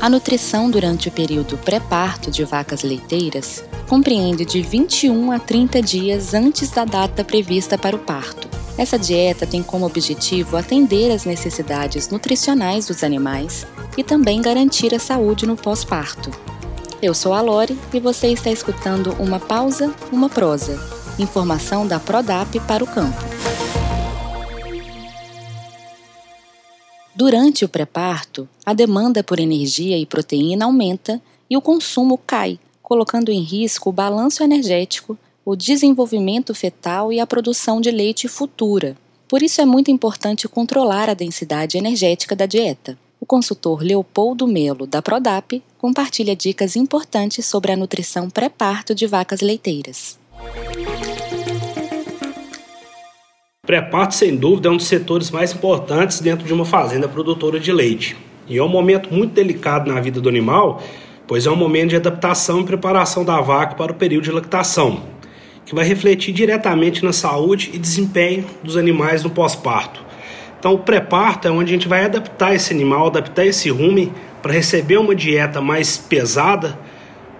A nutrição durante o período pré-parto de vacas leiteiras compreende de 21 a 30 dias antes da data prevista para o parto. Essa dieta tem como objetivo atender às necessidades nutricionais dos animais e também garantir a saúde no pós-parto. Eu sou a Lore e você está escutando uma pausa, uma prosa. Informação da Prodap para o campo. Durante o pré-parto, a demanda por energia e proteína aumenta e o consumo cai, colocando em risco o balanço energético, o desenvolvimento fetal e a produção de leite futura. Por isso é muito importante controlar a densidade energética da dieta. O consultor Leopoldo Melo, da Prodap, compartilha dicas importantes sobre a nutrição pré-parto de vacas leiteiras. Pré-parto, sem dúvida, é um dos setores mais importantes dentro de uma fazenda produtora de leite. E é um momento muito delicado na vida do animal, pois é um momento de adaptação e preparação da vaca para o período de lactação, que vai refletir diretamente na saúde e desempenho dos animais no pós-parto. Então, o pré-parto é onde a gente vai adaptar esse animal, adaptar esse rumen para receber uma dieta mais pesada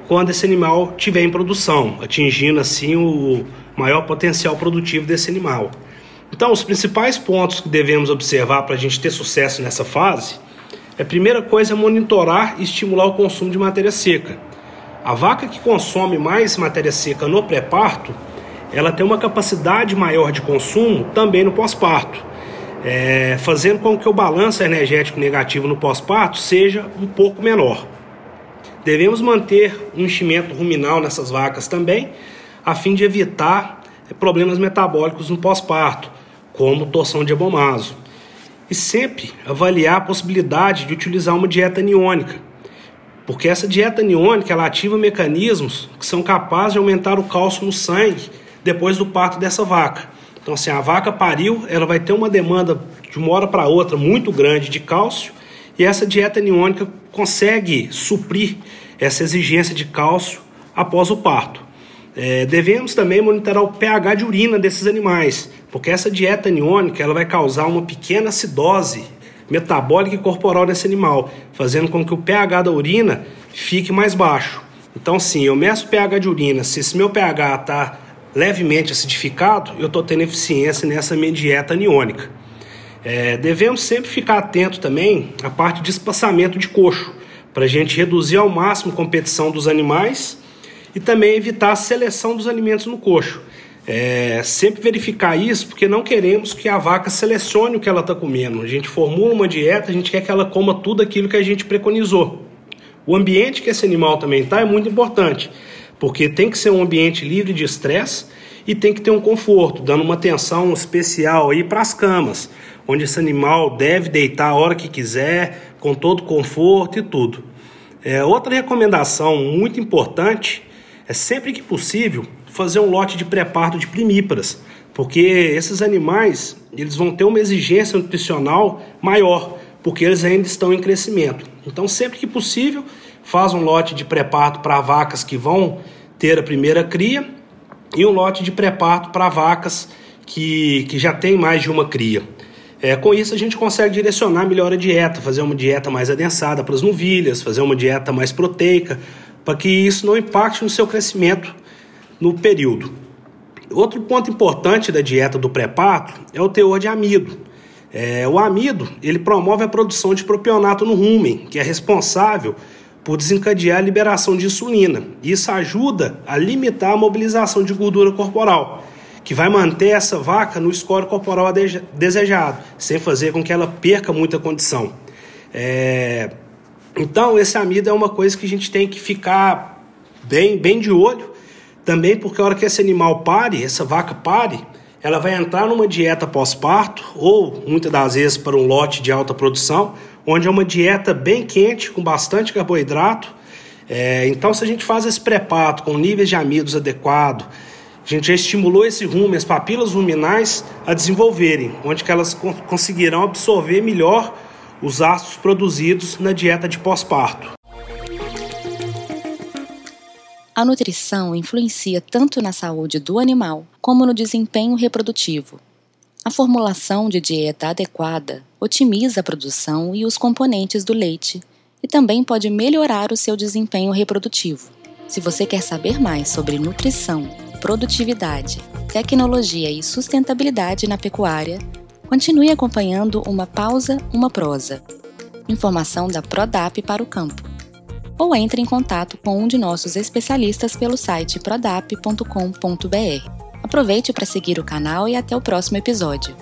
quando esse animal estiver em produção, atingindo assim o maior potencial produtivo desse animal. Então, os principais pontos que devemos observar para a gente ter sucesso nessa fase é a primeira coisa é monitorar e estimular o consumo de matéria seca. A vaca que consome mais matéria seca no pré-parto, ela tem uma capacidade maior de consumo também no pós-parto, é, fazendo com que o balanço energético negativo no pós-parto seja um pouco menor. Devemos manter um enchimento ruminal nessas vacas também, a fim de evitar problemas metabólicos no pós-parto, como torção de abomaso. E sempre avaliar a possibilidade de utilizar uma dieta aniônica, porque essa dieta aniônica ela ativa mecanismos que são capazes de aumentar o cálcio no sangue depois do parto dessa vaca. Então, assim, a vaca pariu, ela vai ter uma demanda de uma hora para outra muito grande de cálcio, e essa dieta aniônica consegue suprir essa exigência de cálcio após o parto. É, devemos também monitorar o pH de urina desses animais, porque essa dieta aniônica ela vai causar uma pequena acidose metabólica e corporal nesse animal, fazendo com que o pH da urina fique mais baixo. Então, sim, eu meço o pH de urina, se esse meu pH está levemente acidificado, eu estou tendo eficiência nessa minha dieta aniônica. É, devemos sempre ficar atento também à parte de espaçamento de coxo, para a gente reduzir ao máximo a competição dos animais e também evitar a seleção dos alimentos no coxo. É, sempre verificar isso, porque não queremos que a vaca selecione o que ela está comendo. A gente formula uma dieta, a gente quer que ela coma tudo aquilo que a gente preconizou. O ambiente que esse animal também está é muito importante, porque tem que ser um ambiente livre de estresse e tem que ter um conforto, dando uma atenção especial aí para as camas, onde esse animal deve deitar a hora que quiser, com todo conforto e tudo. É, outra recomendação muito importante é sempre que possível fazer um lote de pré-parto de primíparas, porque esses animais eles vão ter uma exigência nutricional maior, porque eles ainda estão em crescimento. Então, sempre que possível, faz um lote de pré-parto para vacas que vão ter a primeira cria e um lote de pré-parto para vacas que, que já tem mais de uma cria. É, com isso, a gente consegue direcionar melhor a dieta, fazer uma dieta mais adensada para as novilhas, fazer uma dieta mais proteica, para que isso não impacte no seu crescimento no período. Outro ponto importante da dieta do pré-parto é o teor de amido. É, o amido ele promove a produção de propionato no rumen, que é responsável por desencadear a liberação de insulina. Isso ajuda a limitar a mobilização de gordura corporal, que vai manter essa vaca no score corporal desejado, sem fazer com que ela perca muita condição. É... Então, esse amido é uma coisa que a gente tem que ficar bem, bem de olho também porque a hora que esse animal pare, essa vaca pare, ela vai entrar numa dieta pós-parto ou muitas das vezes para um lote de alta produção, onde é uma dieta bem quente, com bastante carboidrato. É, então, se a gente faz esse pré-parto com níveis de amidos adequados, a gente já estimulou esse rumo, as papilas ruminais a desenvolverem, onde que elas conseguirão absorver melhor os ácidos produzidos na dieta de pós-parto. A nutrição influencia tanto na saúde do animal como no desempenho reprodutivo. A formulação de dieta adequada otimiza a produção e os componentes do leite e também pode melhorar o seu desempenho reprodutivo. Se você quer saber mais sobre nutrição, produtividade, tecnologia e sustentabilidade na pecuária, continue acompanhando uma pausa, uma prosa. Informação da Prodap para o campo. Ou entre em contato com um de nossos especialistas pelo site prodap.com.br. Aproveite para seguir o canal e até o próximo episódio.